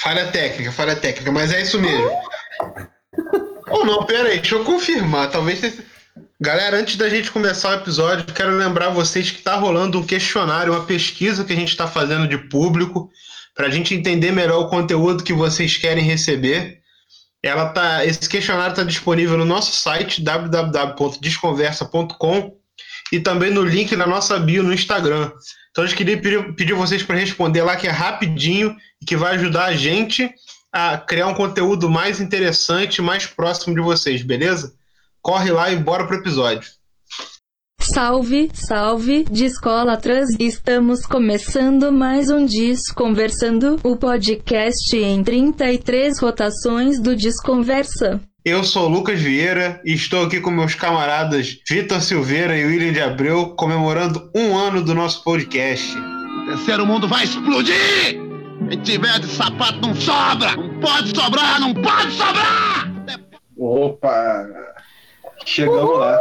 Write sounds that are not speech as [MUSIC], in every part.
Falha técnica, falha técnica, mas é isso mesmo. Ou não, pera aí, deixa eu confirmar. Talvez. Galera, antes da gente começar o episódio, quero lembrar vocês que está rolando um questionário, uma pesquisa que a gente está fazendo de público, para a gente entender melhor o conteúdo que vocês querem receber. Ela tá, esse questionário está disponível no nosso site www.desconversa.com e também no link na nossa bio no Instagram. Então a gente queria pedir, pedir vocês para responder lá que é rapidinho e que vai ajudar a gente a criar um conteúdo mais interessante, mais próximo de vocês, beleza? Corre lá e bora pro episódio. Salve, salve, Discolatras! Estamos começando mais um Desconversando, o podcast em 33 rotações do Desconversa. Eu sou o Lucas Vieira e estou aqui com meus camaradas Vitor Silveira e William de Abreu comemorando um ano do nosso podcast. O terceiro mundo vai explodir! Quem tiver de sapato não sobra! Não pode sobrar, não pode sobrar! Opa! Chegamos lá.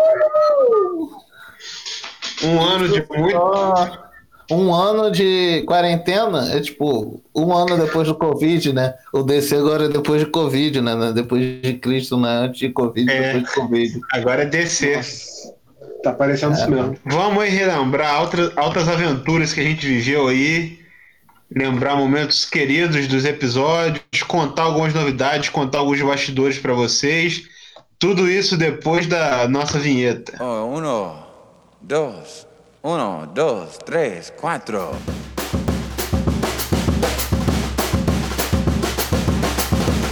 Um ano de muito um ano de quarentena é tipo um ano depois do Covid, né? O DC agora é depois de Covid, né? Depois de Cristo, né? Antes de Covid, é, depois de Covid. Agora é DC. Nossa, tá parecendo é. isso mesmo. Vamos aí relembrar altas, altas aventuras que a gente viveu aí. Lembrar momentos queridos dos episódios, contar algumas novidades, contar alguns bastidores para vocês. Tudo isso depois da nossa vinheta. Oh, uno, dois. Uno, dos, tres, cuatro.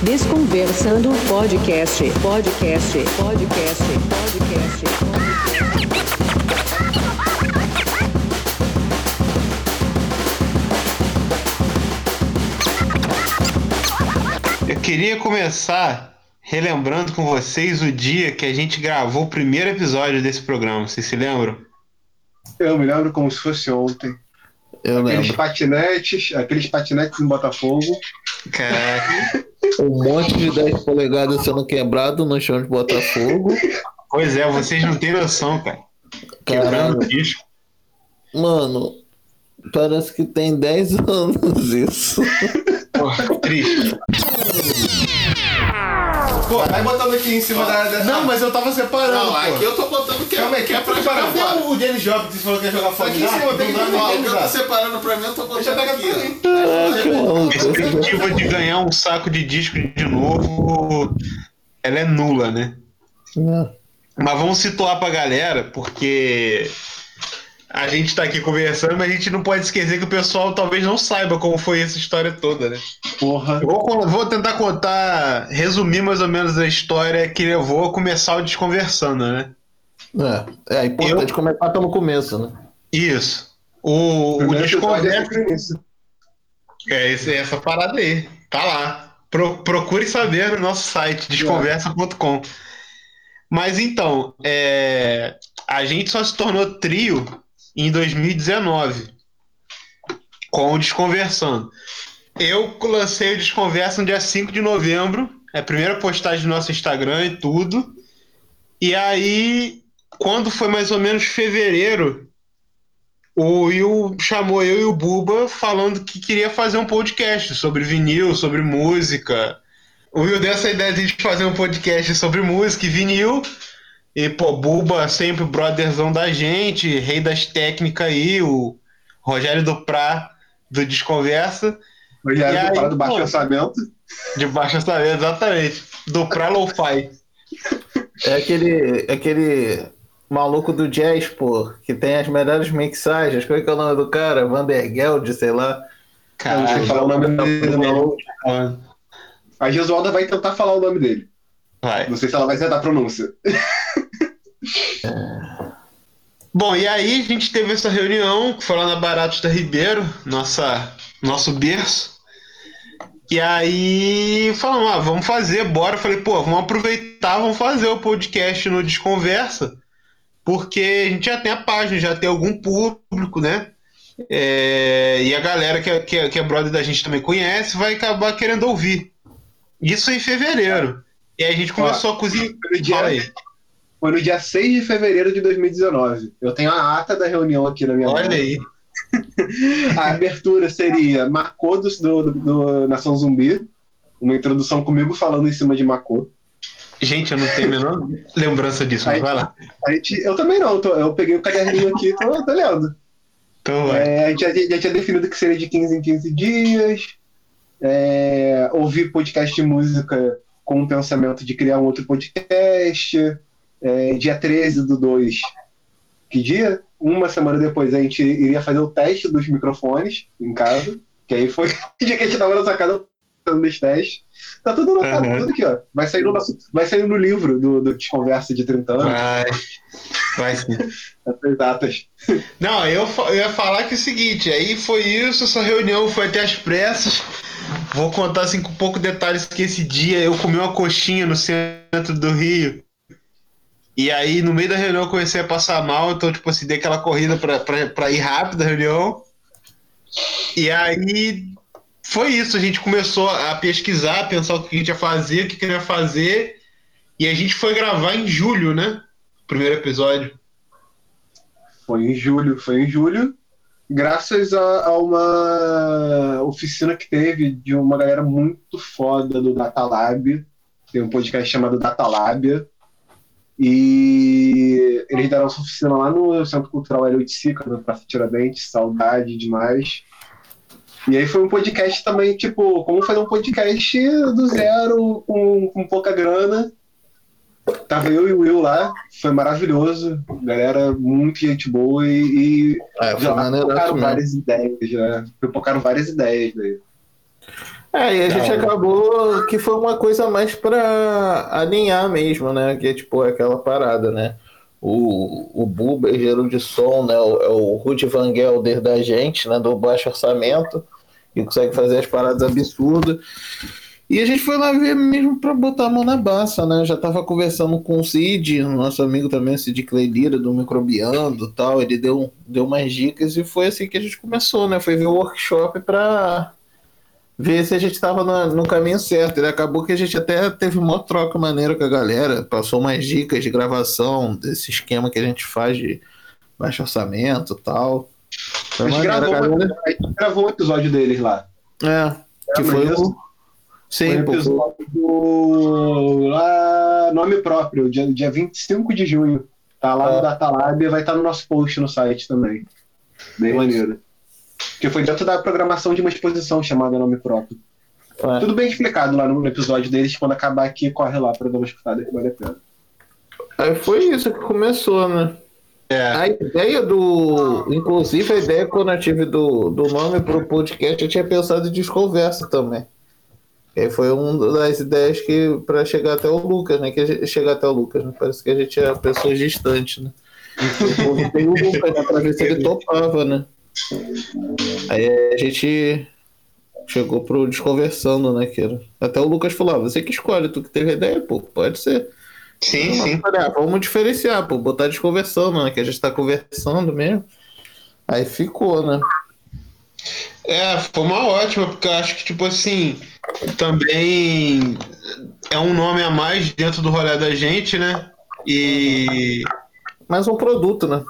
Desconversando podcast, podcast, podcast, podcast. Eu queria começar relembrando com vocês o dia que a gente gravou o primeiro episódio desse programa. Vocês se lembram? Eu me lembro como se fosse ontem. Eu aqueles lembro. patinetes, aqueles patinetes em Botafogo. Caraca. um monte de 10 polegadas sendo quebrado no chão de Botafogo. Pois é, vocês não têm noção, cara. Quebrando disco. Mano, parece que tem 10 [LAUGHS] anos isso. Porra, triste. Pô, vai botando aqui em cima da, dessa. Não, mas eu tava separando. Não, pô. aqui eu tô botando que é, Calma aí, que é pra separar. Cadê o James Job que você falou que ia jogar fora? Aqui em cima, tem que eu tô separando pra mim, eu tô botando aqui. A perspectiva de ganhar um saco de disco de novo, ela é nula, né? Não. Mas vamos situar pra galera, porque a gente tá aqui conversando, mas a gente não pode esquecer que o pessoal talvez não saiba como foi essa história toda, né? Porra. Eu vou, vou tentar contar, resumir mais ou menos a história que levou a começar o Desconversando, né? É, é importante Eu... começar pelo começo, né? Isso. O, o Desconversa. É, esse, essa parada aí. Tá lá. Pro, procure saber no nosso site, desconversa.com. Mas então, é, a gente só se tornou trio em 2019 com o Desconversando. Eu lancei o Desconversa no dia 5 de novembro, é a primeira postagem do nosso Instagram e tudo. E aí, quando foi mais ou menos fevereiro, o Will chamou eu e o Buba falando que queria fazer um podcast sobre vinil, sobre música. O Will deu essa ideia de fazer um podcast sobre música e vinil. E, pô, Buba sempre brotherzão da gente, rei das técnicas aí, o Rogério Duprá do Desconversa. Rogério aí, Duprá do Baixo pô, Orçamento. De Baixo Orçamento, exatamente. Duprá Lo-Fi. É aquele, aquele maluco do jazz, pô, que tem as melhores mixagens. Qual é, que é o nome do cara? Vandergeld, sei lá. Caralho, não sei falar o nome dele, não. A Gesualda vai tentar falar o nome dele. Vai. Não sei se ela vai acertar a pronúncia. [LAUGHS] Bom, e aí a gente teve essa reunião que foi lá na Baratos da Ribeiro, nossa, nosso berço. E aí falamos, ah, vamos fazer, bora. Eu falei, pô, vamos aproveitar, vamos fazer o podcast no Desconversa, porque a gente já tem a página, já tem algum público, né? É, e a galera que é, que, é, que é brother da gente também conhece, vai acabar querendo ouvir. Isso em fevereiro. E aí a gente começou Ó, a cozinhar. Aí. Foi no dia 6 de fevereiro de 2019. Eu tenho a ata da reunião aqui na minha Olha mão. aí. [LAUGHS] a abertura seria Marcou do, do, do Nação Zumbi, uma introdução comigo falando em cima de Marcou. Gente, eu não tenho a menor lembrança disso, mas vai lá. Gente, eu também não, tô, eu peguei o caderninho aqui e tô, tô lendo. Então vai. É, a gente já, já tinha definido que seria de 15 em 15 dias. É, ouvir podcast de música com o pensamento de criar um outro podcast. É, dia 13 do 2. Que dia? Uma semana depois a gente iria fazer o teste dos microfones em casa. Que aí foi [LAUGHS] o dia que a gente tava na sua casa fazendo os testes. Tá tudo anotado, Uhum. tudo aqui, ó. Vai sair no, nosso, vai sair no livro do, do Desconversa de 30 anos. Vai. Vai sim. [LAUGHS] Essas datas. Não, eu, eu ia falar que é o seguinte, aí foi isso, essa reunião foi até as pressas. Vou contar assim com pouco detalhes que esse dia eu comi uma coxinha no centro do Rio. E aí, no meio da reunião, eu comecei a passar mal, então, tipo assim, dei aquela corrida pra, pra, pra ir rápido a reunião. E aí, foi isso, a gente começou a pesquisar, pensar o que a gente ia fazer, o que que ia fazer. E a gente foi gravar em julho, né? Primeiro episódio. Foi em julho, foi em julho, graças a, a uma oficina que teve de uma galera muito foda do Datalab. Tem um podcast chamado Datalab. E eles deram essa oficina lá no Centro Cultural Eleutica, no Praça Tiradentes, saudade demais. E aí foi um podcast também, tipo, como fazer um podcast do zero, com, com pouca grana. Tava eu e o Will lá, foi maravilhoso. Galera, muito gente boa e, e É, já pipocaram várias ideias, já pipocaram várias ideias daí. É, e a gente Não. acabou que foi uma coisa mais pra alinhar mesmo, né? Que é tipo aquela parada, né? O, o Buba, engenheiro de som, né? O, é o Rudy Van Gelder da gente, né? Do baixo orçamento, que consegue fazer as paradas absurdas. E a gente foi lá ver mesmo pra botar a mão na baça, né? Já tava conversando com o Cid, nosso amigo também, o Cid Cleilira, do Microbiando e tal. Ele deu, deu umas dicas e foi assim que a gente começou, né? Foi ver o workshop pra ver se a gente estava no, no caminho certo. Ele acabou que a gente até teve uma troca maneira com a galera, passou umas dicas de gravação, desse esquema que a gente faz de baixo orçamento e tal. A gente, maneiro, a gravou, galera. a gente gravou um episódio deles lá. É, que foi o. Sim, Foi um pô, episódio do lá, nome próprio, dia, dia 25 de junho. Tá lá no É. Datalab e vai estar no nosso post no site também. Bem maneiro. Que foi dentro da programação de uma exposição chamada Nome Próprio. é. Tudo bem explicado lá no episódio deles. Quando acabar aqui, corre lá pra dar uma escutada que vale a pena. Aí foi isso que começou, né? É. A ideia do. Inclusive, a ideia quando eu tive do, do nome pro podcast, eu tinha pensado em desconversa também. E foi uma das ideias que para chegar até o Lucas, né? Que a gente, chegar até o Lucas, né? Parece que a gente é pessoas distantes, né? Eu [LAUGHS] o Lucas, né? Pra ver se ele topava, né? Aí a gente chegou pro desconversando, né? Era... Até o Lucas falou: ah, você que escolhe, tu que teve a ideia, pô, pode ser. Sim, sim. Olha, vamos diferenciar, pô, botar desconversando, né? Que a gente tá conversando mesmo. Aí ficou, né? É, foi uma ótima, porque eu acho que, tipo assim, também é um nome a mais dentro do rolê da gente, né? E Mais um produto, né?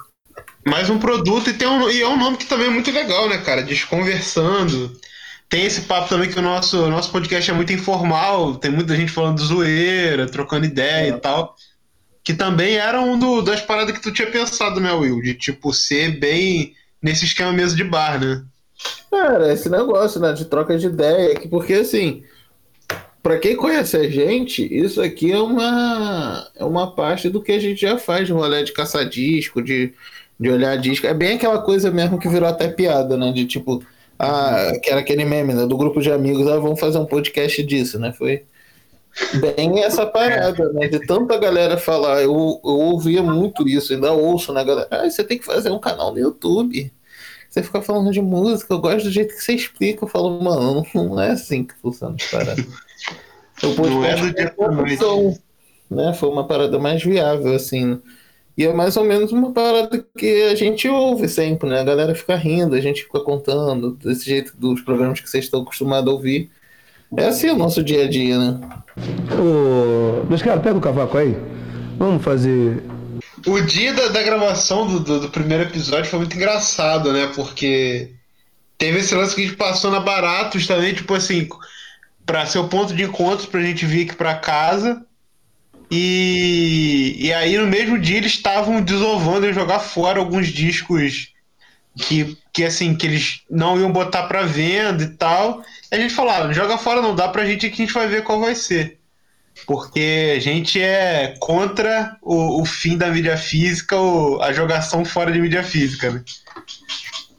Mais um produto e, tem um, e é um nome que também é muito legal, né, cara? Desconversando. Tem esse papo também que o nosso, o nosso podcast é muito informal, tem muita gente falando zoeira, trocando ideia e tal. Que também era um do- das paradas que tu tinha pensado, né, Will? De tipo ser bem nesse esquema mesmo de bar, né? Cara, esse negócio, né? De troca de ideia. que- Porque assim, pra quem conhece a gente, isso aqui é uma, é uma parte do que a gente já faz de rolê de caçar disco, de, de olhar disco. É bem aquela coisa mesmo que virou até piada, né? De tipo, ah, que era aquele meme, né? Do grupo de amigos, ah, vamos fazer um podcast disso, né? Foi bem essa parada, né? De tanta galera falar. Eu, eu ouvia muito isso, ainda ouço, né, galera? Ah, você tem que fazer um canal no YouTube. Você fica falando de música, eu gosto do jeito que você explica. Eu falo, mano, [LAUGHS] não é assim que funciona essa parada. Eu Não é do dia pra noite. né? Foi uma parada mais viável, assim. E é mais ou menos uma parada que a gente ouve sempre, né? A galera fica rindo, a gente fica contando, desse jeito dos programas que vocês estão acostumados a ouvir. É assim o nosso dia a dia, né? Ô, Luiz Carlos, pega o cavaco aí. Vamos fazer O dia da, da gravação do, do, do primeiro episódio foi muito engraçado, né? Porque teve esse lance que a gente passou na Baratos também, tipo assim, pra ser o ponto de encontro pra gente vir aqui pra casa. E, e aí no mesmo dia eles estavam desovando e jogar fora alguns discos que, que assim, que eles não iam botar pra venda e tal. E a gente falou, ah, joga fora não, dá pra gente aqui, a gente vai ver qual vai ser. Porque a gente é contra o, o fim da mídia física, ou a jogação fora de mídia física, né?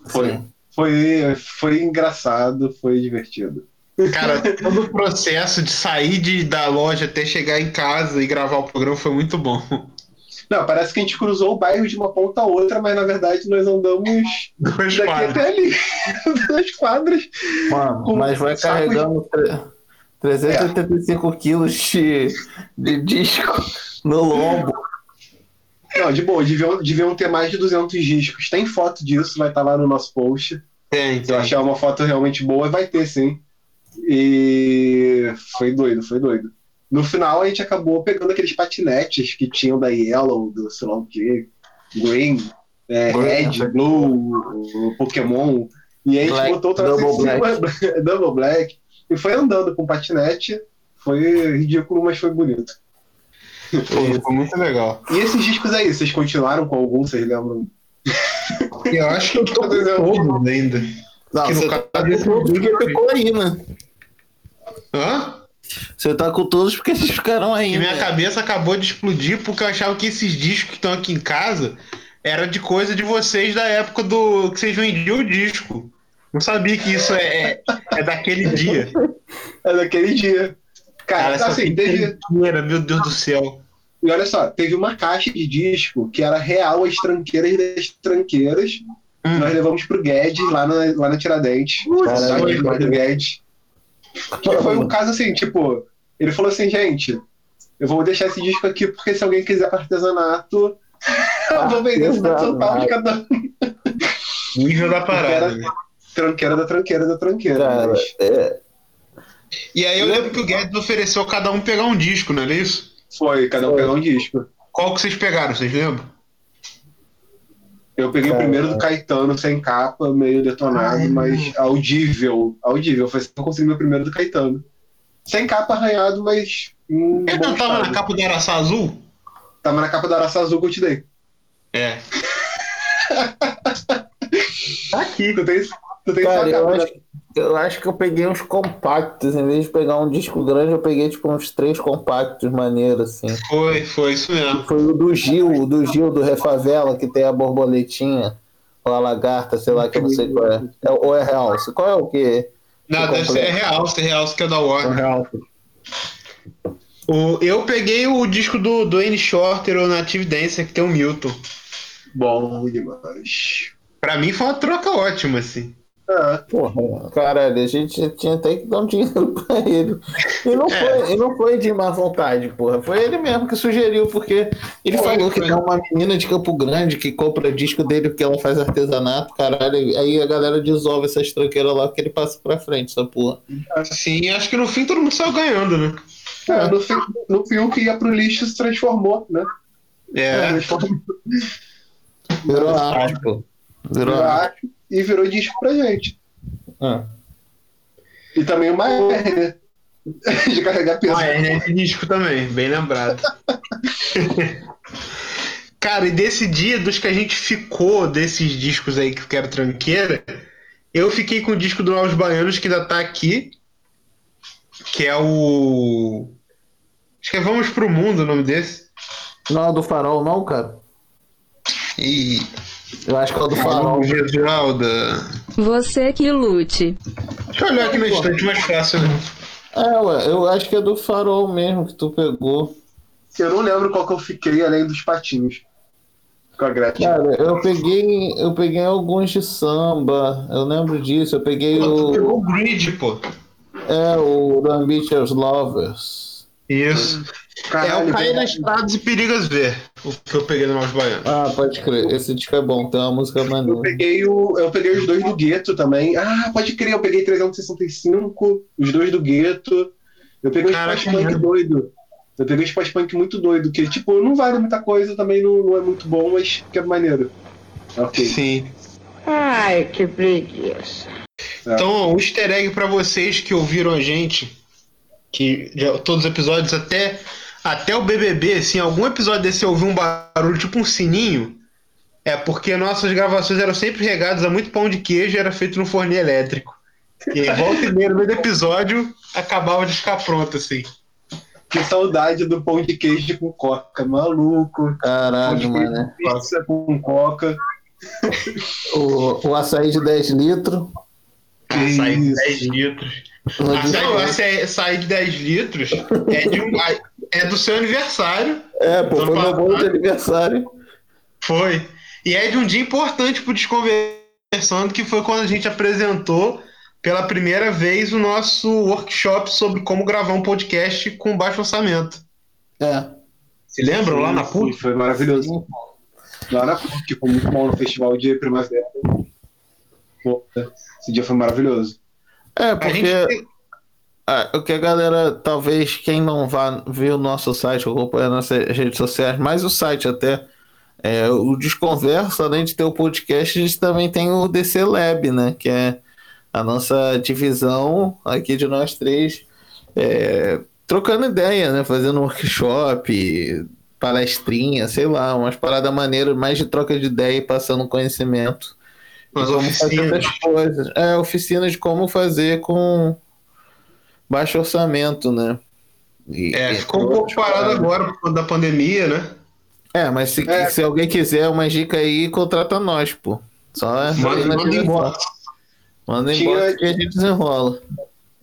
Foi, foi, foi engraçado, foi divertido. Cara, [LAUGHS] todo o processo de sair de, da loja até chegar em casa e gravar o programa foi muito bom. Não, parece que a gente cruzou o bairro de uma ponta a outra, mas na verdade nós andamos Duas daqui quadras. até ali, [LAUGHS] duas quadras. Mano, mas vai de- carregando tre- 385 quilos de, de disco no lombo. Não, de boa, deviam, deviam ter mais de 200 discos. Tem foto disso, vai estar lá no nosso post. Tem, Se eu achar uma foto realmente boa, vai ter sim. E foi doido, foi doido. No final, a gente acabou pegando aqueles patinetes que tinham da Yellow, do sei lá o que, Green, é, Green, Red, né? Blue, Pokémon. E aí a gente Black, botou o Double cima, [LAUGHS] Double Black, e foi andando com patinete. Foi ridículo, mas foi bonito. Foi, [LAUGHS] foi muito legal. E esses discos aí, vocês continuaram com algum, vocês lembram? Eu acho que eu tô com [LAUGHS] todos ainda. Não, Que no você caso tá desse ficou aí, né? Hã? Você tá com todos porque eles ficaram aí. E minha né? cabeça acabou de explodir porque eu achava que esses discos que estão aqui em casa era de coisa de vocês da época do que vocês vendiam o disco. Não sabia que isso é, é, é daquele dia. É daquele dia. Cara, Cara, essa assim, teve. tranqueira, meu Deus do céu. E olha só, teve uma caixa de disco que era real as tranqueiras das tranqueiras. Hum. Nós levamos pro Guedes lá na, lá na Tiradentes. Putz, Lá foi, do Guedes. Que foi um caso assim, tipo, ele falou assim, gente, eu vou deixar esse disco aqui porque se alguém quiser para artesanato, [LAUGHS] eu vou vender esse São Paulo de cada um. Nível da parada. Né? tranqueira da tranqueira da tranqueira. Cara, mas é, E aí eu lembro que o Guedes ofereceu a cada um pegar um disco, não é isso? foi, cada um Foi. pegou um disco. Qual que vocês pegaram, vocês lembram? Eu peguei Cara. o primeiro do Caetano sem capa, meio detonado, Ai, mas audível. Audível. Foi assim que eu consegui meu primeiro do Caetano. Sem capa arranhado, mas. Hum, Ele não tava na capa do Araçá Azul? Tava na capa da Araça Azul que eu te dei. É. [LAUGHS] tá aqui. Tu tem, tu tem cara, eu capa. acho, eu acho que eu peguei uns compactos. Em vez de pegar um disco grande, eu peguei tipo uns três compactos maneiros, assim. Foi, foi isso mesmo. Foi o do Gil, o do Gil do Refavela, que tem a borboletinha, ou a lagarta, sei lá, que eu não sei qual é. é ou é real? Qual é o que? Não, Que deve ser é real, se é real, se que é da Warner. real. O, eu peguei o disco do, do N Shorter, o Native Dancer, que tem o Milton. Bom demais. Pra mim foi uma troca ótima, assim. Ah, Porra, caralho, a gente tinha até que dar um dinheiro [LAUGHS] pra ele. E não, É. foi, e não foi de má vontade, porra. Foi ele mesmo que sugeriu, porque ele Foi, falou que foi. tem uma menina de Campo Grande que compra disco dele porque ela faz artesanato, caralho. Aí a galera desova essas tranqueiras lá porque ele passa pra frente, essa porra. Assim, acho que no fim todo mundo saiu ganhando, né? é, no, fim, no fim, o que ia pro lixo se transformou, né? É. Transformou Virou arte, pô. Virou virou arte. E virou disco pra gente. Ah. E também uma R, né? [LAUGHS] De carregar peso. Ah, é nesse disco também, bem lembrado. [LAUGHS] Cara, e desse dia, dos que a gente ficou, desses discos aí que eu quero tranqueira, eu fiquei com o disco do Novos Baianos, que ainda tá aqui, que é o. Acho que é Vamos Pro Mundo o nome desse. Não é do farol, não, cara? E. Eu acho que é o do farol. Você que lute. Deixa eu olhar aqui na estante mais fácil, né? É, ué, eu acho que é do farol mesmo que tu pegou. Eu não lembro qual que eu fiquei além dos patinhos. Com a Gretchen. Cara, eu peguei, eu peguei alguns de samba, eu lembro disso. Eu peguei Pô, tu pegou o, o Grid, pô. é, o The Ambitious Lovers. Isso. é Caralho, o Cair nas. Estradas e Perigas Ver, o que eu peguei do Novos Baianos. Ah, pode crer. Esse disco é bom, tem uma música Eu maneira. peguei, o, eu peguei os dois do Gueto também. Ah, pode crer, eu peguei 365, os dois do Gueto. Eu peguei os Caraca, Fast Punk doido. Eu peguei uns pós-punk muito doido, que, tipo, não vale muita coisa, também não, não é muito bom, mas que é maneiro. Ok. Sim. Ai, que preguiça. Então, um easter egg pra vocês que ouviram a gente, que já, todos os episódios, até, até o BBB, assim, algum episódio desse eu ouvi um barulho, tipo um sininho, é porque nossas gravações eram sempre regadas a muito pão de queijo e era feito no forninho elétrico. E volta e meia, no meio do episódio, acabava de ficar pronto, assim. Que saudade do pão de queijo com coca, maluco. Caralho, mano. Pizza com coca. O, o açaí de 10 litros. Açaí de Isso. 10 litros. Açaí, açaí de 10 litros é, de um, é do seu aniversário. É, pô, foi meu bolo de aniversário. Foi. E é de um dia importante pro Desconversando, que foi quando a gente apresentou pela primeira vez o nosso workshop sobre como gravar um podcast com baixo orçamento. É. Se lembram lá na Sim, PUC? Foi maravilhoso. Lá na PUC, foi muito bom no festival de primavera. Pô, esse dia foi maravilhoso. É, A porque gente, ah, o que a galera, talvez quem não vá ver o nosso site, acompanhar nossas redes sociais, mas o site até, é, o Desconversa, além de ter o podcast, a gente também tem o DC Lab, né? Que é a nossa divisão aqui de nós três, é, trocando ideia, né? Fazendo workshop, palestrinha, sei lá, umas paradas maneiras, mais de troca de ideia e passando conhecimento. De como fazer oficinas. as coisas. É, oficina de como fazer com baixo orçamento, né? E- é, ficou um pouco parado agora por conta da pandemia, né? É, mas se, É. se alguém quiser uma dica aí, contrata nós, pô. Só é Manda, manda embora. Manda Tinha- embora que a gente desenrola.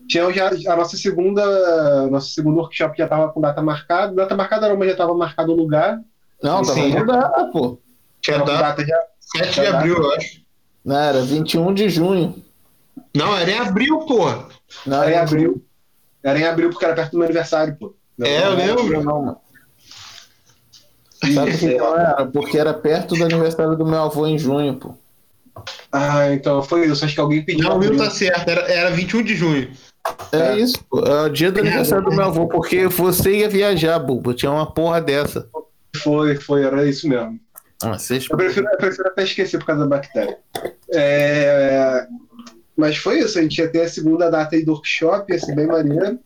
Tinha já a nossa segunda, nosso segundo workshop já estava com data marcada. Data marcada não, mas já estava marcado o lugar. Não, tava Sim. mudado, pô. Tinha Tava com data data já. 7 de abril, eu acho. Não, era 21 de junho. Não, era em abril, pô. Não, Era em abril. Era em abril porque era perto do meu aniversário, pô. É, eu lembro. Não, mano. Sabe que não era? Porque era perto do aniversário do meu avô em junho, pô. Ah, então foi isso. Acho que alguém pediu. Não, o. Will tá certo. Era, era 21 de junho. É, É. isso, pô. É o dia do aniversário do meu avô, porque você ia viajar, Bubu. Tinha uma porra dessa. Foi, foi, era isso mesmo. Ah, vocês... Eu prefiro, eu prefiro até esquecer por causa da bactéria. É, Mas foi isso, a gente ia ter a segunda data aí do workshop, ia ser bem maneiro.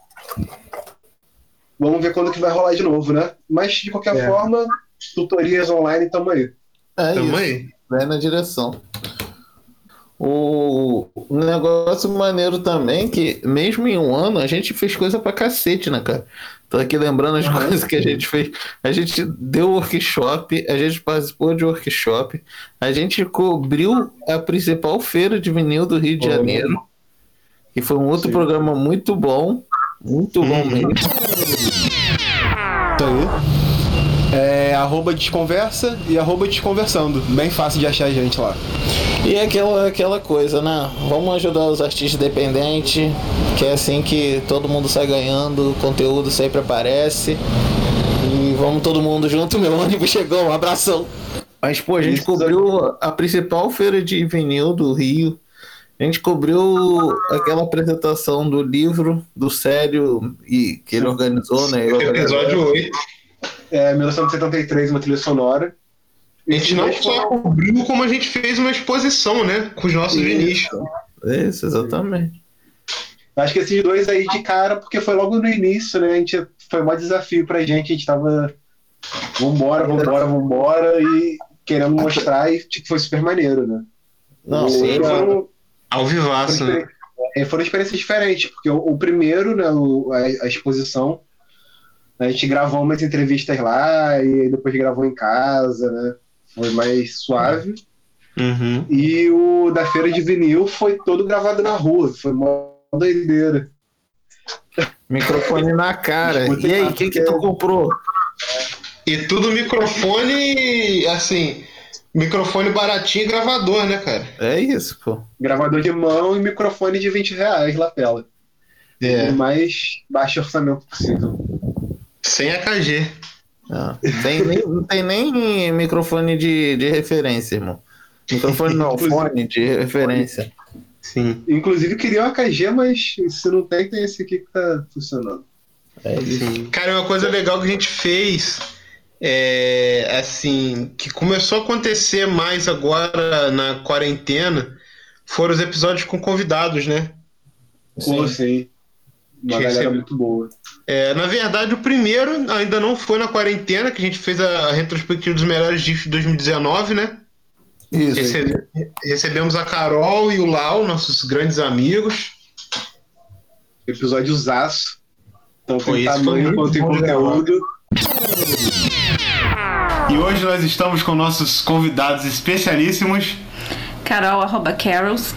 Vamos ver quando que vai rolar de novo, né? Mas, de qualquer É. forma, tutorias online, tamo aí. É Tamo isso. aí. vai na direção. O negócio maneiro também que, mesmo em um ano, a gente fez coisa pra cacete, né, cara? Tô aqui lembrando as coisas que a gente fez. A gente deu workshop, a gente participou de workshop, a gente cobriu a principal feira de vinil do Rio de. Janeiro, que foi um outro Sim. programa muito bom, muito bom Uhum. mesmo. Isso aí. É arroba desconversa e arroba desconversando. Bem fácil de achar a gente lá. E é aquela, aquela coisa, né? Vamos ajudar os artistas independentes, que é assim que todo mundo sai ganhando, o conteúdo sempre aparece. E vamos todo mundo junto, meu ônibus chegou, um abração. Mas, pô, a gente Isso. cobriu a principal feira de vinil do Rio. A gente cobriu aquela apresentação do livro, do Sério, e que ele organizou, né? Eu, Episódio 8. É, 1973, uma trilha sonora. A gente não só cobriu, como a gente fez uma exposição, né? Com os nossos vinis. Isso, exatamente. Acho que esses dois aí de cara, porque foi logo no início, né? A gente, foi um desafio pra gente, a gente tava. Vambora, vambora, vambora, e querendo mostrar, e tipo, foi super maneiro, né? Não, E sim, foram, Ao vivaço, né? É, foram experiências diferentes, porque o, o primeiro, né, o- a, a exposição, a gente gravou umas entrevistas lá e depois gravou em casa, né? Foi mais suave. Uhum. E o da feira de vinil foi todo gravado na rua, foi uma doideira. Microfone na cara. Escuta E aí, o que que tu comprou? E tudo microfone, assim, microfone baratinho e gravador, né, cara? É isso, pô. Gravador de mão e microfone de 20 reais, lapela. É. O mais baixo orçamento possível. Sem AKG. Não, tem nem, não tem nem microfone de, de referência, irmão. Microfone não, fone de referência. Sim. Inclusive queria um AKG, mas se não tem, tem esse aqui que tá funcionando. É isso. Cara, uma coisa legal que a gente fez é assim, que começou a acontecer mais agora na quarentena, foram os episódios com convidados, né? Pô, sim. Uma Que galera recebe- muito boa. É, na verdade, o primeiro ainda não foi na quarentena, que a gente fez a, retrospectiva dos melhores discos de 2019, né? Isso. Recebe- recebemos a Carol e o Lau, nossos grandes amigos. Episódio zaço. Tanto Foi foi tamanho quanto em de conteúdo. E hoje nós estamos com nossos convidados especialíssimos. Carol, arroba Carols.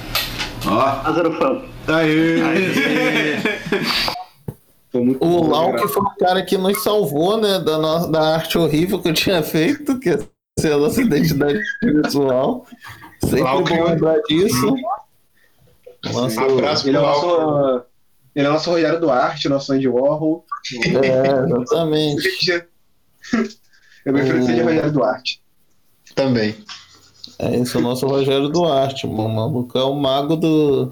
Ó, Lázaro Fã. aê! Muito O Lau que foi o cara que nos salvou, né, da, no- da arte horrível que eu tinha feito, que é ser a nossa identidade visual. Sempre Lau bom lembrar disso. Nossa, Abraço Ele é o pro Lau. nosso. Ele é nosso Rogério Duarte, nosso Andy Warhol. é, exatamente. [LAUGHS] Eu prefiro que seja Rogério Duarte. Também. É isso, o nosso Rogério Duarte, mano. O maluco é o mago do,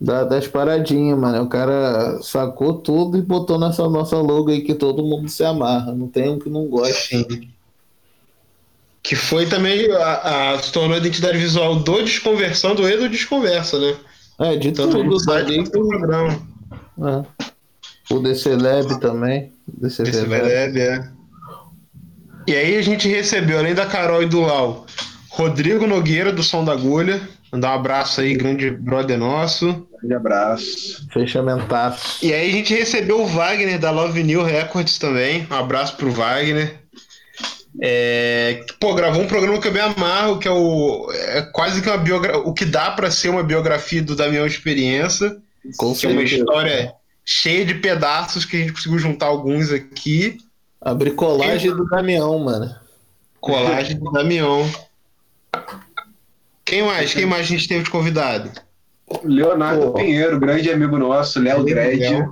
da- das paradinhas, mano. O cara sacou tudo e botou nessa nossa logo aí que todo mundo se amarra. Não tem um que não goste. Sim. Que foi também a, a- se tornou a identidade visual do Desconversando e do Desconversa, né? É, de Tanto tudo. no site programa. É. O DC Lab também. DC Esse Lab. Veleb, é. E aí a gente recebeu, além da Carol e do Lau, Rodrigo Nogueira, do Som da Agulha. Mandar um abraço aí, grande brother nosso. Grande abraço. Fechamentaço. E aí a gente recebeu o Wagner da Love New Records também. Um abraço pro Wagner. É, pô, gravou um programa que eu bem amarro, que é o é quase que uma biografia, o que dá pra ser uma biografia do Damião Experiência, Com que é uma história cheia de pedaços que a gente conseguiu juntar alguns aqui. A bricolagem do Damião, mano. Colagem do Damião. Quem mais? Quem mais a gente teve de convidado? Leonardo Pô. Pinheiro, grande amigo nosso, Léo Dredd.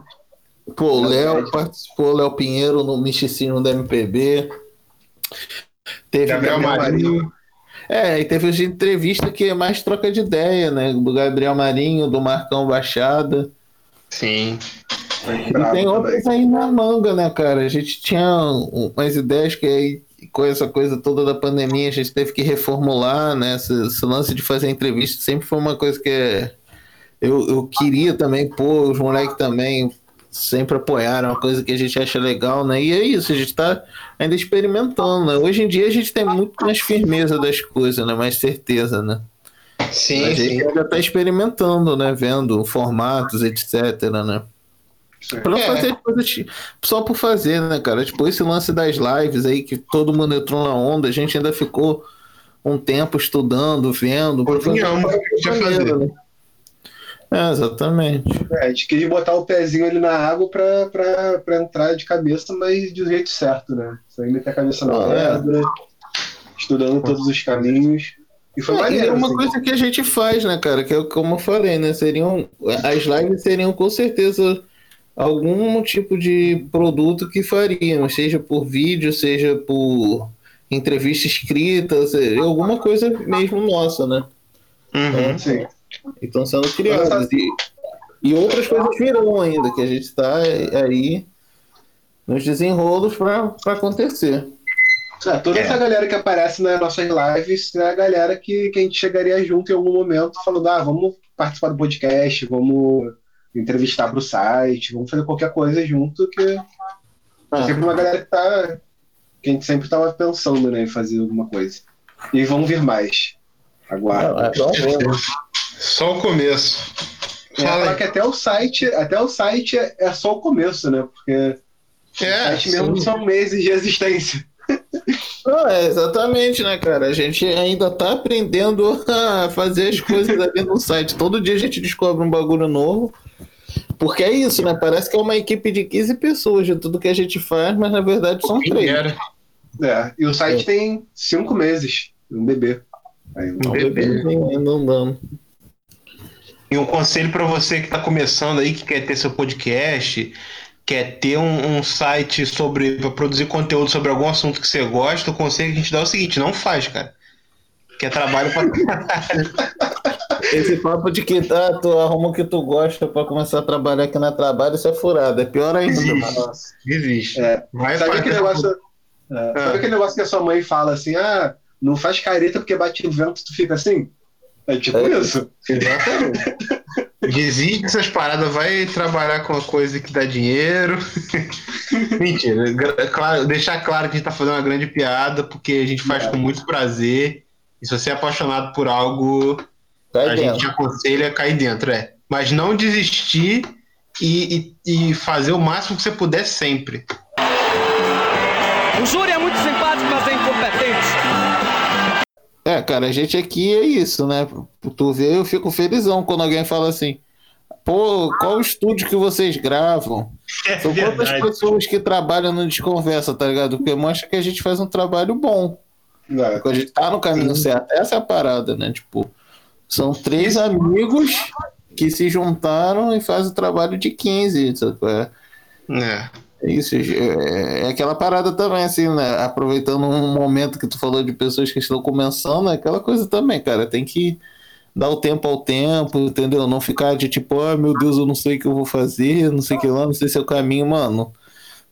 Pô, o Léo participou, Léo Pinheiro, no misticismo da MPB. Teve Gabriel Marinho. É, e teve as entrevistas que é mais troca de ideia, né? Do Gabriel Marinho, do Marcão Baixada. Sim. E tem outras aí na manga, né, cara? A gente tinha umas ideias que aí, com essa coisa toda da pandemia, a gente teve que reformular, né? Esse, esse lance de fazer entrevista sempre foi uma coisa que é- eu, eu queria também pôr, os moleques também sempre apoiaram, uma coisa que a gente acha legal, né? E é isso, a gente tá ainda experimentando, né? Hoje em dia a gente tem muito mais firmeza das coisas, né? Mais certeza, né? Sim, a gente sim. ainda tá experimentando, né? Vendo formatos, etc, né? Pra É. fazer coisas só por fazer, né, cara? Tipo, esse lance das lives aí, que todo mundo entrou na onda, a gente ainda ficou um tempo estudando, vendo. pra fazer Opinião, né? É, exatamente. É, a gente queria botar o pezinho ali na água pra, pra, pra entrar de cabeça, mas do jeito certo, né? Sem meter a cabeça na Ah, é. pedra, estudando todos os caminhos. E foi É, maneiro. é uma assim. coisa que a gente faz, né, cara? Que é como eu falei, né? Seriam. As lives seriam com certeza algum tipo de produto que fariam, seja por vídeo, seja por entrevista escrita, seja alguma coisa mesmo nossa, né? Uhum. Sim. E estão sendo criadas. E, e outras coisas virão ainda, que a gente está aí nos desenrolos para acontecer. É, toda É. essa galera que aparece nas nossas lives é a galera que, que a gente chegaria junto em algum momento falando, ah, vamos participar do podcast, vamos entrevistar para o site, vamos fazer qualquer coisa junto, que é Ah. sempre uma galera que tá. que a gente sempre estava pensando né, em fazer alguma coisa. E vão vir mais. Aguarda. É. Só o começo. É, Fala aí. que até o site, até o site é, é só o começo, né? Porque o É, site mesmo sim. são meses de existência. Não, é, exatamente, né, cara? A gente ainda tá aprendendo a fazer as coisas ali no site. Todo dia a gente descobre um bagulho novo. Porque é isso, né? Parece que é uma equipe de 15 pessoas de tudo que a gente faz, mas na verdade são Quem três. era? É, e o site tem cinco meses. Um bebê. Aí, Um ainda andando. E um conselho para você que está começando aí, que quer ter seu podcast, quer ter um, um site sobre para produzir conteúdo sobre algum assunto que você gosta, o conselho que a gente dá é o seguinte: não faz, cara. Que é trabalho para [LAUGHS] esse papo de que tá, tu arruma o que tu gosta pra começar a trabalhar aqui na trabalho, isso é furado. É pior ainda, mano. Existe. É. Vai Sabe aquele negócio. é, Ah. Sabe aquele negócio que a sua mãe fala assim, ah, não faz careta porque bate o vento, tu fica assim? É tipo É. isso. Exatamente. Desiste dessas paradas, vai trabalhar com uma coisa que dá dinheiro. [LAUGHS] Mentira, gra- claro, deixar claro que a gente tá fazendo uma grande piada, porque a gente faz É. com muito prazer. E se você é apaixonado por algo, Cai a dentro. gente aconselha a cair dentro, é. Mas não desistir e, e- e fazer o máximo que você puder sempre. O Júri é muito simpático, mas é incompetente. É, cara, a gente aqui é isso, né? Tu vê, eu fico felizão quando alguém fala assim. Pô, qual estúdio que vocês gravam? É São quantas verdade. pessoas que trabalham no Desconversa, tá ligado? Porque mostra que a gente faz um trabalho bom. É. A gente tá no caminho certo. Essa é a parada, né? Tipo, são três amigos que se juntaram e fazem o trabalho de 15. sabe? É, É. é isso, é, é aquela parada também, assim, né? Aproveitando um momento que tu falou de pessoas que estão começando, é aquela coisa também, cara. Tem que dar o tempo ao tempo, entendeu? Não ficar de tipo, ah, meu Deus, eu não sei o que eu vou fazer, não sei o que lá, não sei se é o caminho, mano.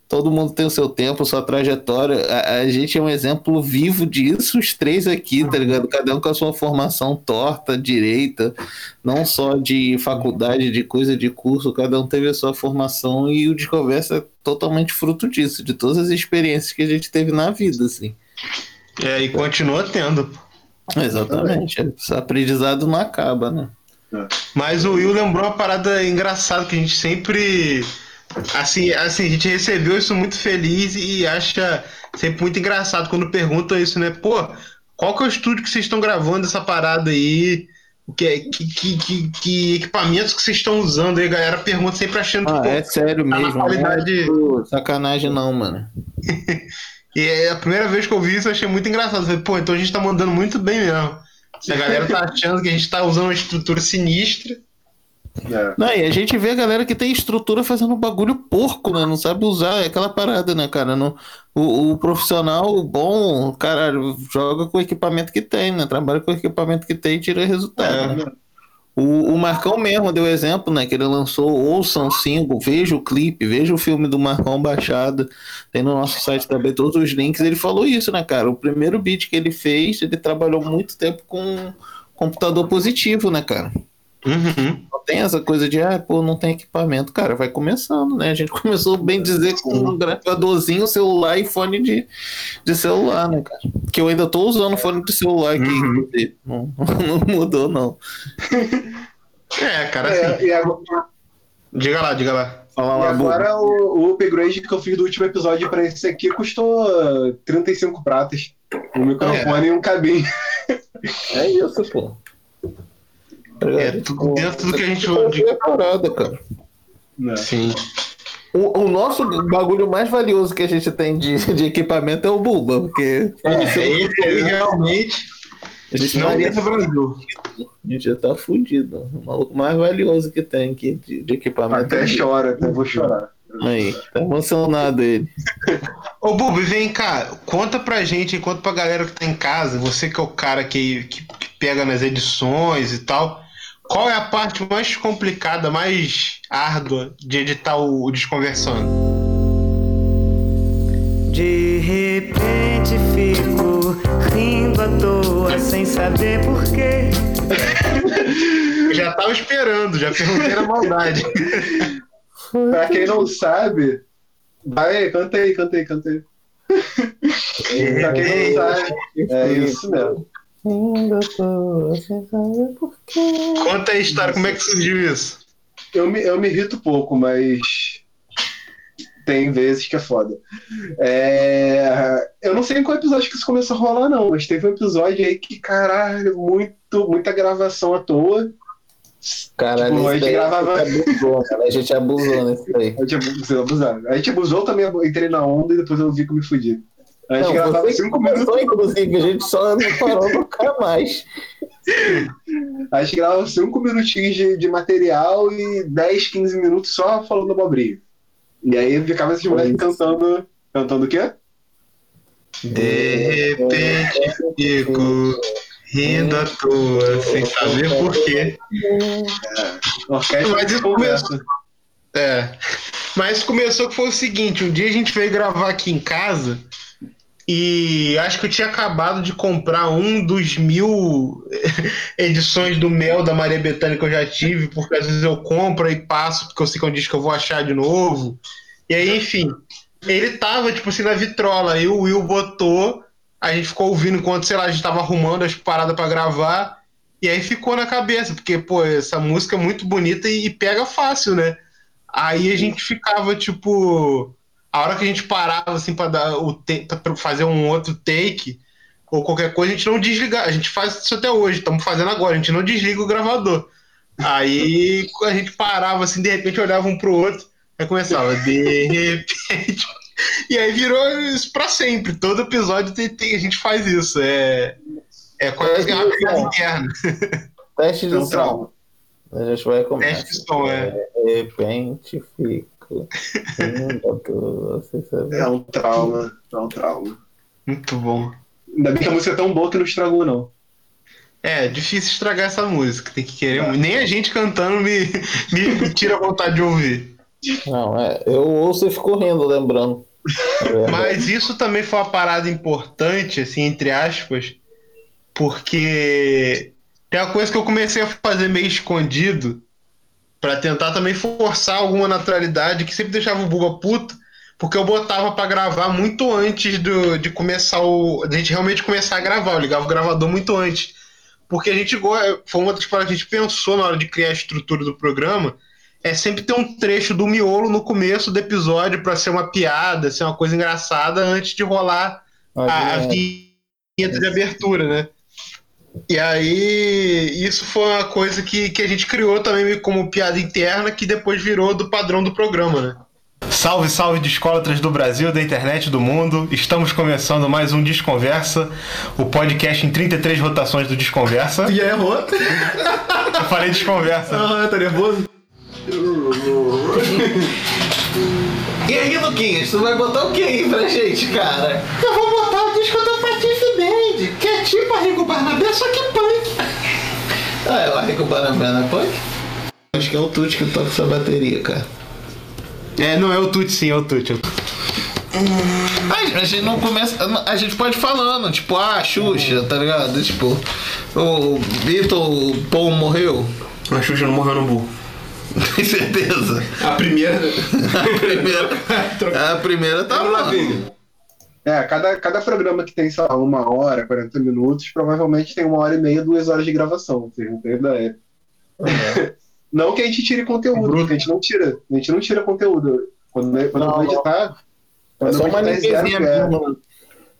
Todo mundo tem o seu tempo, sua trajetória. A, a gente é um exemplo vivo disso, os três aqui, tá ligado? Cada um com a sua formação torta, direita, não só de faculdade, de coisa de curso, cada um teve a sua formação e o Desconversa é totalmente fruto disso, de todas as experiências que a gente teve na vida, assim. É, e continua tendo. Exatamente. Esse aprendizado não acaba, né? Mas o Will lembrou uma parada engraçada que a gente sempre. Assim, assim, a gente recebeu isso muito feliz e acha sempre muito engraçado quando perguntam isso, né? Pô, qual que é o estúdio que vocês estão gravando essa parada aí? O que, é- que, que, que, que equipamentos que vocês estão usando aí? A galera pergunta sempre achando Ah, que, pô, é sério tá mesmo. qualidade- não é sacanagem não, mano. [LAUGHS] E é a primeira vez que eu vi isso, eu achei muito engraçado. Eu Falei, pô, então a gente tá mandando muito bem mesmo. A galera tá achando que a gente tá usando uma estrutura sinistra. É. Não, e a gente vê a galera que tem estrutura fazendo bagulho porco, né? Não sabe usar, é aquela parada, né, cara? No, o, o profissional bom, caralho, joga com o equipamento que tem, né? Trabalha com o equipamento que tem e tira resultado. né? O, o Marcão mesmo deu exemplo, né? Que ele lançou Ouçam Single, veja o clipe, veja o filme do Marcão baixado. Tem no nosso site também todos os links. Ele falou isso, né, cara? O primeiro beat que ele fez, ele trabalhou muito tempo com computador positivo, né, cara? Uhum. Não tem essa coisa de, ah, pô, não tem equipamento. Cara, vai começando, né? A gente [LAUGHS] começou, bem dizer, com um gravadorzinho, celular e fone de, de celular, né, cara? Que eu ainda tô usando fone de celular aqui, inclusive. Não, [LAUGHS] não mudou, não. É, cara, É, assim. e agora, Diga lá, diga lá. Fala e lá, Bubu. agora o, o upgrade que eu fiz do último episódio pra esse aqui custou 35 pratas. Um microfone e um cabinho. É isso, pô. É tudo dentro do que a gente de... é parada, cara. Sim. O, o nosso bagulho mais valioso que a gente tem de, de equipamento é o Bulba, porque É, esse aí realmente a gente não tem no Brasil. A gente já tá fudido. O maluco mais valioso que tem aqui de, de equipamento. Até chora, até vou chorar. Aí, tá emocionado ele. Ô, Bubi, vem cá, conta pra gente, conta pra galera que tá em casa, você que é o cara que, que, que pega nas edições e tal, qual é a parte mais complicada, mais árdua de editar o, Desconversando? De repente fico rindo à toa sem saber porquê. [LAUGHS] Já tava esperando, já perguntei na maldade. pra quem não sabe, vai, canta aí, canta aí, canta aí. pra quem não sabe, é isso mesmo. Conta aí a história, como é que surgiu isso? Eu me, eu me irrito pouco, mas tem vezes que é foda. É, Eu não sei em qual episódio que isso começou a rolar, não, mas teve um episódio aí que, caralho, muito, muita gravação à toa. Caralho, Tipo, a gente daí gravava- a gente abusou, cara. A gente abusou nisso aí. A gente abusou. A gente abusou também, entrei na onda e depois eu vi que eu me fudi. A gente Não, gravava cinco minutos. começou, inclusive, a gente só não parou nunca mais. A gente gravava cinco minutinhos de, de material e 10, 15 minutos só falando abobrinha. E aí ficava esses moleques cantando. Cantando o quê? De repente fico Rindo à toa, sem saber por quê. É, orquestra Mas isso começou. É. Mas começou que foi o seguinte: um dia a gente veio gravar aqui em casa e acho que eu tinha acabado de comprar um dos mil [LAUGHS] edições do Mel da Maria Bethânia que eu já tive, porque às vezes eu compro e passo, porque eu sei que é um disco que eu vou achar de novo. E aí, enfim, ele tava, tipo assim, na vitrola. Aí o Will botou, a gente ficou ouvindo enquanto, sei lá, a gente tava arrumando as paradas pra gravar. E aí ficou na cabeça, porque, pô, essa música é muito bonita e, e pega fácil, né? Aí a gente ficava, tipo. A hora que a gente parava, assim, pra, dar o pra fazer um outro take ou qualquer coisa, a gente não desliga. A gente faz isso até hoje, estamos fazendo agora, a gente não desliga o gravador. Aí a gente parava, assim, de repente olhava um pro outro, aí começava, de repente. [LAUGHS] E aí virou isso pra sempre. Todo episódio tem, tem- a gente faz isso. É, é quase uma piada interna. Teste de Então, som. A gente vai começar. Teste de som, é. De repente fico. É um trauma. É um trauma. Muito bom. Ainda bem que a música é tão boa que não estragou, não. É, difícil estragar essa música. Tem que querer. muito. Nem a gente cantando me, [LAUGHS] me tira a vontade de ouvir. Não, é. Eu ouço e fico rindo, lembrando. É, [LAUGHS] Mas isso também foi uma parada importante, assim, entre aspas, porque tem uma coisa que eu comecei a fazer meio escondido pra tentar também forçar alguma naturalidade que sempre deixava o Buba puto, porque eu botava pra gravar muito antes do, de começar o. de a gente realmente começar a gravar. Eu ligava o gravador muito antes. Porque a gente. Foi uma das paradas que a gente pensou na hora de criar a estrutura do programa. É sempre ter um trecho do miolo no começo do episódio pra ser uma piada, ser uma coisa engraçada antes de rolar a, a vinheta de abertura, né? E aí, isso foi uma coisa que, que a gente criou também como piada interna, que depois virou do padrão do programa, né? Salve, salve discólatras do Brasil, da internet, do mundo. Estamos começando mais um Desconversa, o podcast em 33 rotações do Desconversa. E errou? Eu falei Desconversa. [LAUGHS] Ah, tá nervoso? E aí, Luquinhas, tu vai botar o que aí pra gente, cara? Eu vou botar o que é a Rico Barnabé, só que punk. Ah, é o Arrico Barambana Punk? Acho que é o Tuti que toca essa bateria, cara. É, não é o Tuti, sim, é o Tuti. A gente não começa. A gente pode falando, tipo, ah, Xuxa, tá ligado? Tipo, o Beatle Paul morreu. A Xuxa não morreu no burro. Tem certeza? A primeira. [LAUGHS] A primeira. [LAUGHS] A primeira tá lá. É, cada, cada programa que tem, sei lá, uma hora, 40 minutos, provavelmente tem uma hora e meia, duas horas de gravação. Vocês não têm ideia. Não que a gente tire conteúdo, porque a gente não tira. A gente não tira conteúdo. Quando, quando eu vou Não, editar. É Quando só eu vou uma editar, limpezinha zero, mesmo.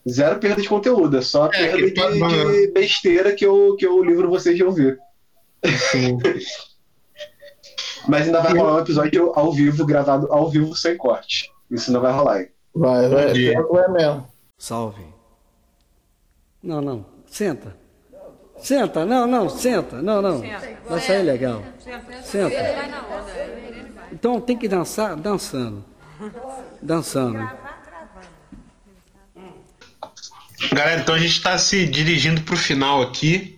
é, zero perda de conteúdo, é só É, perda de, de besteira que eu, que eu livro vocês de ouvir. Mas ainda vai rolar um episódio ao vivo, gravado ao vivo sem corte. Isso não vai rolar. hein? Vai, vai, vai mesmo. Salve. Não, não. Senta. Senta, não, não, senta. Não, não. Vai sair legal. Senta. Então tem que dançar dançando. Dançando. Galera, então a gente está se dirigindo para o final aqui.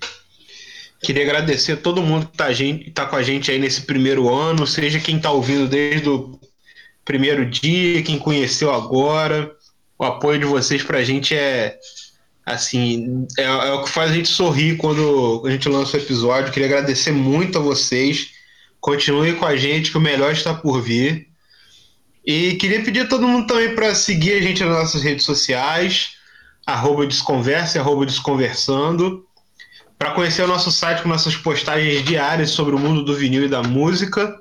Queria agradecer a todo mundo que está tá com a gente aí nesse primeiro ano, seja quem está ouvindo desde o primeiro dia, quem conheceu agora. O apoio de vocês para a gente é assim é, é o que faz a gente sorrir quando a gente lança o episódio. Queria agradecer muito a vocês. Continuem com a gente, que o melhor está por vir. E queria pedir a todo mundo também para seguir a gente nas nossas redes sociais, arroba Desconversa arroba Desconversando, para conhecer o nosso site com nossas postagens diárias sobre o mundo do vinil e da música.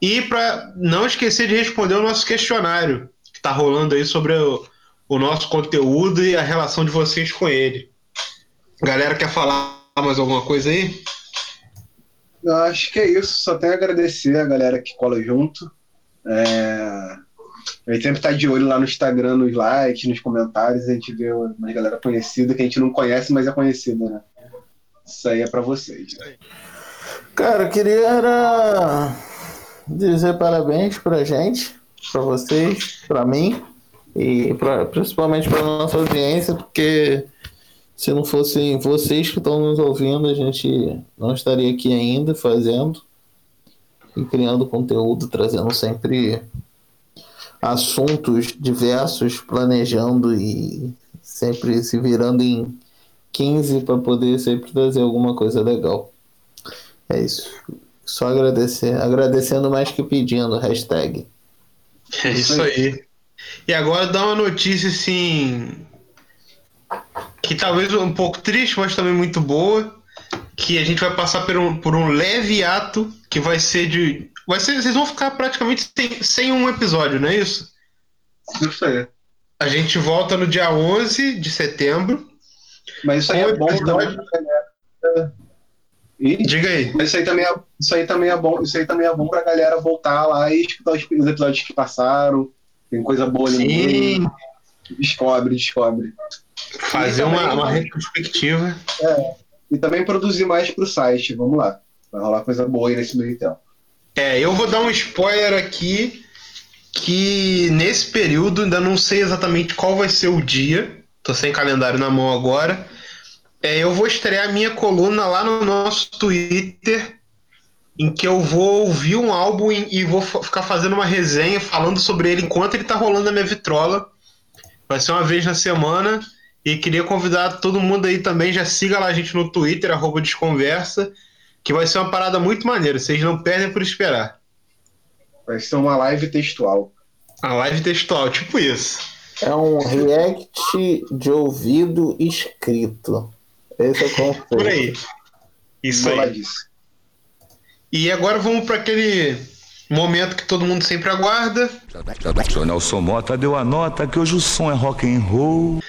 E para não esquecer de responder o nosso questionário, que está rolando aí sobre o, o nosso conteúdo e a relação de vocês com ele. Galera, quer falar mais alguma coisa aí? Eu acho que é isso. Só tenho a agradecer a galera que cola junto. É... A gente sempre tá de olho lá no Instagram, nos likes, nos comentários. A gente vê uma galera conhecida que a gente não conhece, mas é conhecida, né? Isso aí é pra vocês. Cara, eu queria era dizer parabéns pra gente, pra vocês, pra mim e pra, principalmente pra nossa audiência, porque Se não fossem vocês que estão nos ouvindo, a gente não estaria aqui ainda fazendo e criando conteúdo, trazendo sempre assuntos diversos, planejando e sempre se virando em 15 para poder sempre trazer alguma coisa legal. É isso. Só agradecer. Agradecendo mais que pedindo, hashtag. É isso aí. E agora dá uma notícia assim. Que talvez um pouco triste, mas também muito boa. Que a gente vai passar por um, por um leve ato que vai ser de. Vai ser, vocês vão ficar praticamente sem, sem um episódio, não é isso? Isso aí. A gente volta no dia 11 de setembro. Mas isso aí é bom também. E, Diga aí. Isso aí, também é, isso aí também é bom. Isso aí também é bom pra galera voltar lá e escutar os, os episódios que passaram. Tem coisa boa ali no meio. Descobre, descobre. Fazer também- uma, uma retrospectiva. É, e também produzir mais pro site. Vamos lá. Vai rolar coisa boa aí nesse meio tempo. É, eu vou dar um spoiler aqui que nesse período ainda não sei exatamente qual vai ser o dia. Tô sem calendário na mão agora. É, eu vou estrear minha coluna lá no nosso Twitter, em que eu vou ouvir um álbum e e vou ficar fazendo uma resenha falando sobre ele enquanto ele tá rolando na minha vitrola. Vai ser uma vez na semana. E queria convidar todo mundo aí também, já siga lá a gente no Twitter, arroba Desconversa, que vai ser uma parada muito maneira. Vocês não perdem por esperar. Vai ser uma live textual. A live textual, tipo isso. É um react de ouvido escrito. Esse é o conceito. Por aí. Isso aí. Boladíssimo. E agora vamos para aquele momento que todo mundo sempre aguarda. O Nelson Mota deu a nota que hoje o som é rock and roll.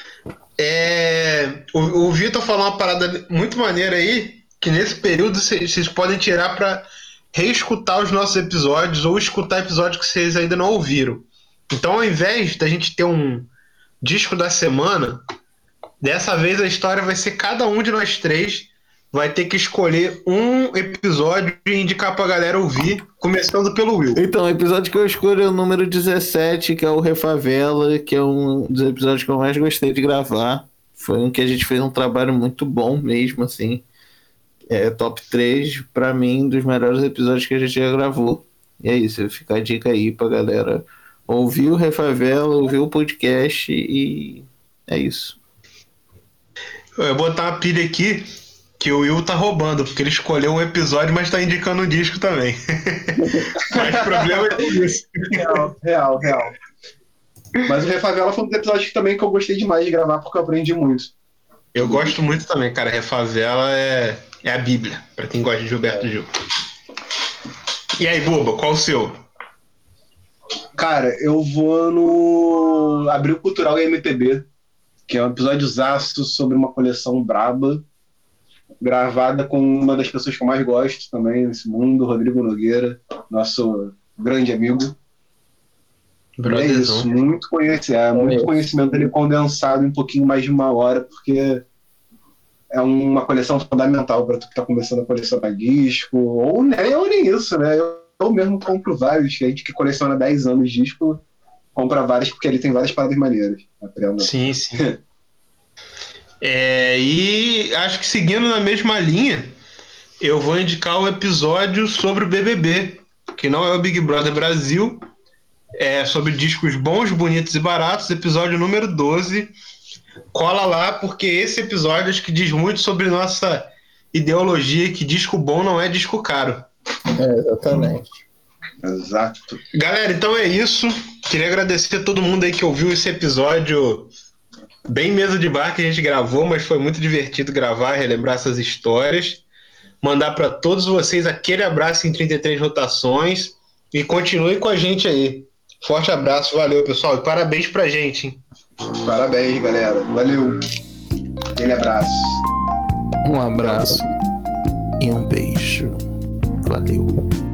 É, o, o Vitor falou uma parada muito maneira aí, que nesse período vocês vocês podem tirar para reescutar os nossos episódios ou escutar episódios que vocês ainda não ouviram. Então, ao invés da gente ter um disco da semana, dessa vez a história vai ser cada um de nós três vai ter que escolher um episódio e indicar pra galera ouvir, começando pelo Will. Então, o episódio que eu escolho é o número 17, que é o Refavela, que é um dos episódios que eu mais gostei de gravar. Foi um que a gente fez um trabalho muito bom mesmo, assim. É top 3, pra mim, dos melhores episódios que a gente já gravou. E é isso, fica a dica aí pra galera ouvir o Refavela, ouvir o podcast e é isso. Eu ia botar uma pilha aqui que o Will tá roubando, porque ele escolheu um episódio, mas tá indicando um disco também. [LAUGHS] mas o problema é isso. Real, real, real. Mas o Refavela foi um dos episódios que também que eu gostei demais de gravar, porque eu aprendi muito. Eu gosto muito também, cara. Refavela é, é a Bíblia, pra quem gosta de Gilberto Gil. E aí, Buba, qual o seu? Cara, eu vou no Abril Cultural e MPB, que é um episódio zaço sobre uma coleção braba, gravada com uma das pessoas que eu mais gosto também nesse mundo, Rodrigo Nogueira, nosso grande amigo. É isso, muito, conhece, é, muito conhecimento ali condensado em um pouquinho mais de uma hora, porque é uma coleção fundamental para tu que está começando a colecionar disco, ou nem, ou nem isso, né? Eu, eu mesmo compro vários, gente que coleciona 10 anos de disco, compra vários porque ele tem várias paradas maneiras. Aprenda. Sim, sim. [LAUGHS] É, e acho que seguindo na mesma linha, eu vou indicar o episódio sobre o BBB, que não é o Big Brother Brasil, é sobre discos bons, bonitos e baratos, episódio número 12. Cola lá, porque esse episódio acho que diz muito sobre nossa ideologia que disco bom não é disco caro. É, exatamente. Exato. Galera, então é isso. Queria agradecer a todo mundo aí que ouviu esse episódio bem mesa de bar que a gente gravou, mas foi muito divertido gravar, relembrar essas histórias. Mandar para todos vocês aquele abraço em 33 rotações e continuem com a gente aí. Forte abraço, valeu pessoal e parabéns pra gente. Hein? Parabéns, galera. Valeu. Aquele abraço. Um abraço e um beijo. Valeu.